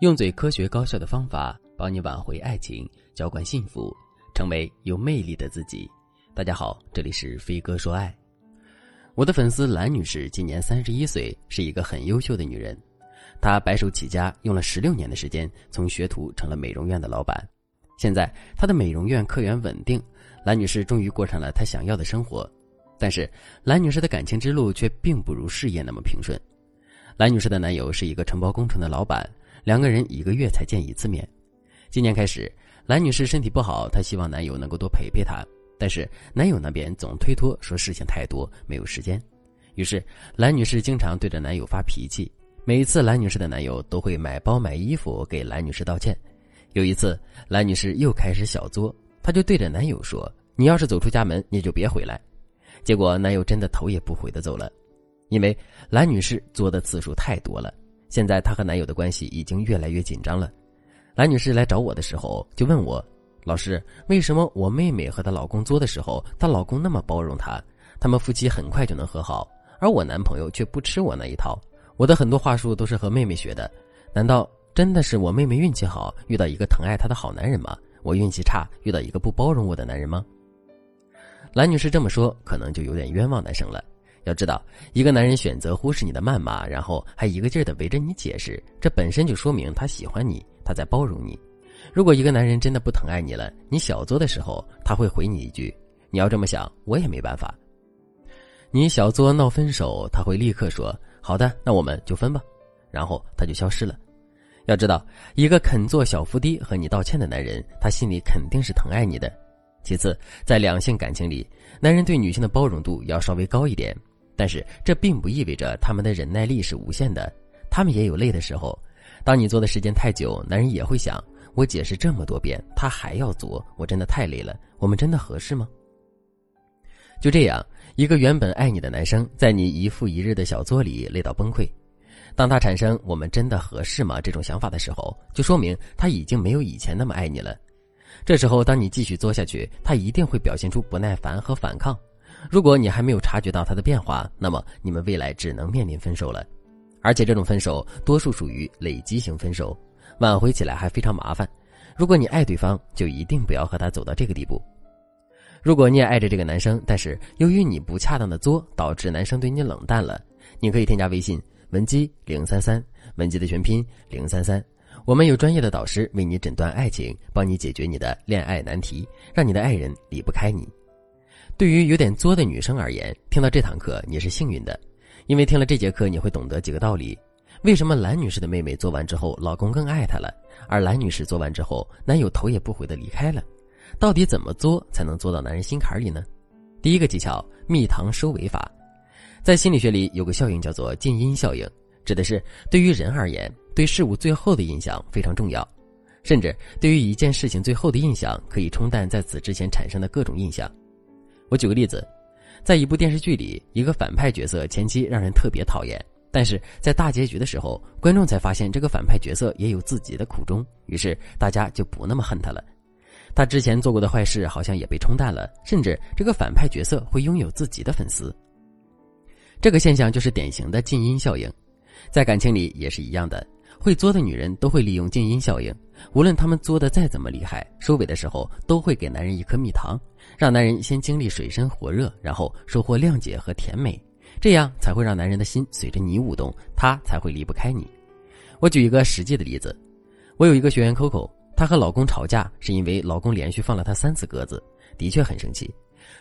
用最科学高效的方法帮你挽回爱情，浇灌幸福，成为有魅力的自己。大家好，这里是飞哥说爱。我的粉丝兰女士今年三十一岁，是一个很优秀的女人。她白手起家，用了十六年的时间，从学徒成了美容院的老板。现在她的美容院客源稳定，兰女士终于过上了她想要的生活。但是兰女士的感情之路却并不如事业那么平顺。兰女士的男友是一个承包工程的老板。两个人一个月才见一次面。今年开始，兰女士身体不好，她希望男友能够多陪陪她，但是男友那边总推脱，说事情太多，没有时间。于是，兰女士经常对着男友发脾气。每一次，兰女士的男友都会买包买衣服给兰女士道歉。有一次，兰女士又开始小作，她就对着男友说：“你要是走出家门，你就别回来。”结果，男友真的头也不回的走了，因为兰女士作的次数太多了。现在她和男友的关系已经越来越紧张了。兰女士来找我的时候就问我：“老师，为什么我妹妹和她老公作的时候，她老公那么包容她，他们夫妻很快就能和好，而我男朋友却不吃我那一套？我的很多话术都是和妹妹学的，难道真的是我妹妹运气好，遇到一个疼爱她的好男人吗？我运气差，遇到一个不包容我的男人吗？”兰女士这么说，可能就有点冤枉男生了。要知道，一个男人选择忽视你的谩骂，然后还一个劲儿的围着你解释，这本身就说明他喜欢你，他在包容你。如果一个男人真的不疼爱你了，你小作的时候，他会回你一句：“你要这么想，我也没办法。”你小作闹分手，他会立刻说：“好的，那我们就分吧。”然后他就消失了。要知道，一个肯做小伏低和你道歉的男人，他心里肯定是疼爱你的。其次，在两性感情里，男人对女性的包容度要稍微高一点。但是这并不意味着他们的忍耐力是无限的，他们也有累的时候。当你做的时间太久，男人也会想：我解释这么多遍，他还要做，我真的太累了。我们真的合适吗？就这样，一个原本爱你的男生，在你一复一日的小作里累到崩溃。当他产生“我们真的合适吗”这种想法的时候，就说明他已经没有以前那么爱你了。这时候，当你继续作下去，他一定会表现出不耐烦和反抗。如果你还没有察觉到他的变化，那么你们未来只能面临分手了，而且这种分手多数属于累积型分手，挽回起来还非常麻烦。如果你爱对方，就一定不要和他走到这个地步。如果你也爱着这个男生，但是由于你不恰当的作，导致男生对你冷淡了，你可以添加微信文姬零三三，文姬的全拼零三三，我们有专业的导师为你诊断爱情，帮你解决你的恋爱难题，让你的爱人离不开你。对于有点作的女生而言，听到这堂课你是幸运的，因为听了这节课你会懂得几个道理。为什么兰女士的妹妹做完之后，老公更爱她了，而兰女士做完之后，男友头也不回的离开了？到底怎么作才能作到男人心坎里呢？第一个技巧：蜜糖收尾法。在心理学里有个效应叫做静音效应，指的是对于人而言，对事物最后的印象非常重要，甚至对于一件事情最后的印象可以冲淡在此之前产生的各种印象。我举个例子，在一部电视剧里，一个反派角色前期让人特别讨厌，但是在大结局的时候，观众才发现这个反派角色也有自己的苦衷，于是大家就不那么恨他了。他之前做过的坏事好像也被冲淡了，甚至这个反派角色会拥有自己的粉丝。这个现象就是典型的静音效应，在感情里也是一样的。会作的女人都会利用静音效应，无论她们作的再怎么厉害，收尾的时候都会给男人一颗蜜糖，让男人先经历水深火热，然后收获谅解和甜美，这样才会让男人的心随着你舞动，他才会离不开你。我举一个实际的例子，我有一个学员 Coco，她和老公吵架是因为老公连续放了她三次鸽子，的确很生气。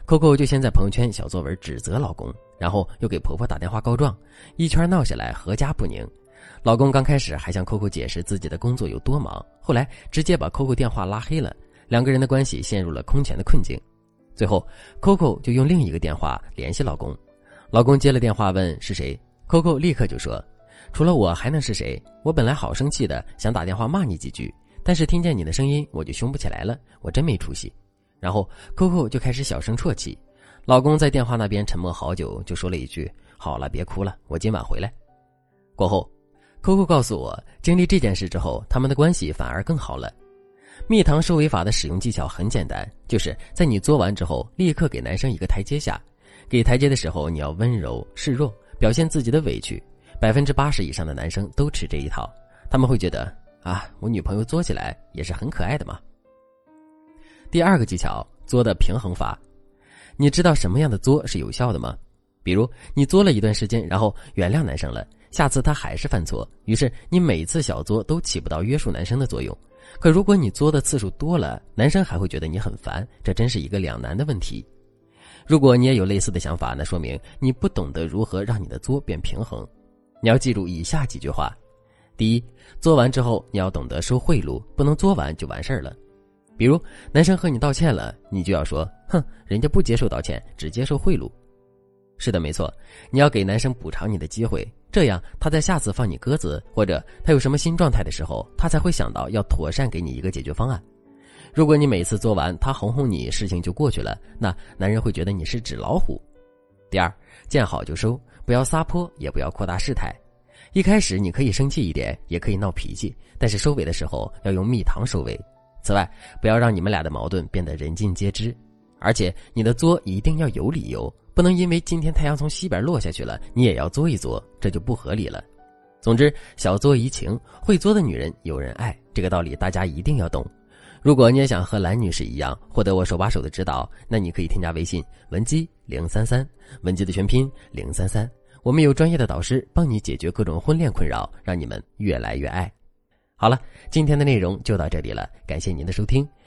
Coco 就先在朋友圈小作文指责老公，然后又给婆婆打电话告状，一圈闹下来，阖家不宁。老公刚开始还向 Coco 解释自己的工作有多忙，后来直接把 Coco 电话拉黑了，两个人的关系陷入了空前的困境。最后，Coco 就用另一个电话联系老公，老公接了电话问是谁，Coco 立刻就说：“除了我还能是谁？我本来好生气的，想打电话骂你几句，但是听见你的声音我就凶不起来了，我真没出息。”然后 Coco 就开始小声啜泣，老公在电话那边沉默好久，就说了一句：“好了，别哭了，我今晚回来。”过后。Coco 告诉我，经历这件事之后，他们的关系反而更好了。蜜糖收尾法的使用技巧很简单，就是在你作完之后，立刻给男生一个台阶下。给台阶的时候，你要温柔示弱，表现自己的委屈。百分之八十以上的男生都吃这一套，他们会觉得啊，我女朋友作起来也是很可爱的嘛。第二个技巧，作的平衡法。你知道什么样的作是有效的吗？比如你作了一段时间，然后原谅男生了，下次他还是犯错，于是你每次小作都起不到约束男生的作用。可如果你作的次数多了，男生还会觉得你很烦，这真是一个两难的问题。如果你也有类似的想法，那说明你不懂得如何让你的作变平衡。你要记住以下几句话：第一，作完之后你要懂得收贿赂，不能作完就完事儿了。比如男生和你道歉了，你就要说：“哼，人家不接受道歉，只接受贿赂。”是的，没错，你要给男生补偿你的机会，这样他在下次放你鸽子或者他有什么新状态的时候，他才会想到要妥善给你一个解决方案。如果你每次做完他哄哄你，事情就过去了，那男人会觉得你是纸老虎。第二，见好就收，不要撒泼，也不要扩大事态。一开始你可以生气一点，也可以闹脾气，但是收尾的时候要用蜜糖收尾。此外，不要让你们俩的矛盾变得人尽皆知，而且你的作一定要有理由。不能因为今天太阳从西边落下去了，你也要作一作，这就不合理了。总之，小作怡情，会作的女人有人爱，这个道理大家一定要懂。如果你也想和蓝女士一样获得我手把手的指导，那你可以添加微信文姬零三三，文姬的全拼零三三，我们有专业的导师帮你解决各种婚恋困扰，让你们越来越爱。好了，今天的内容就到这里了，感谢您的收听。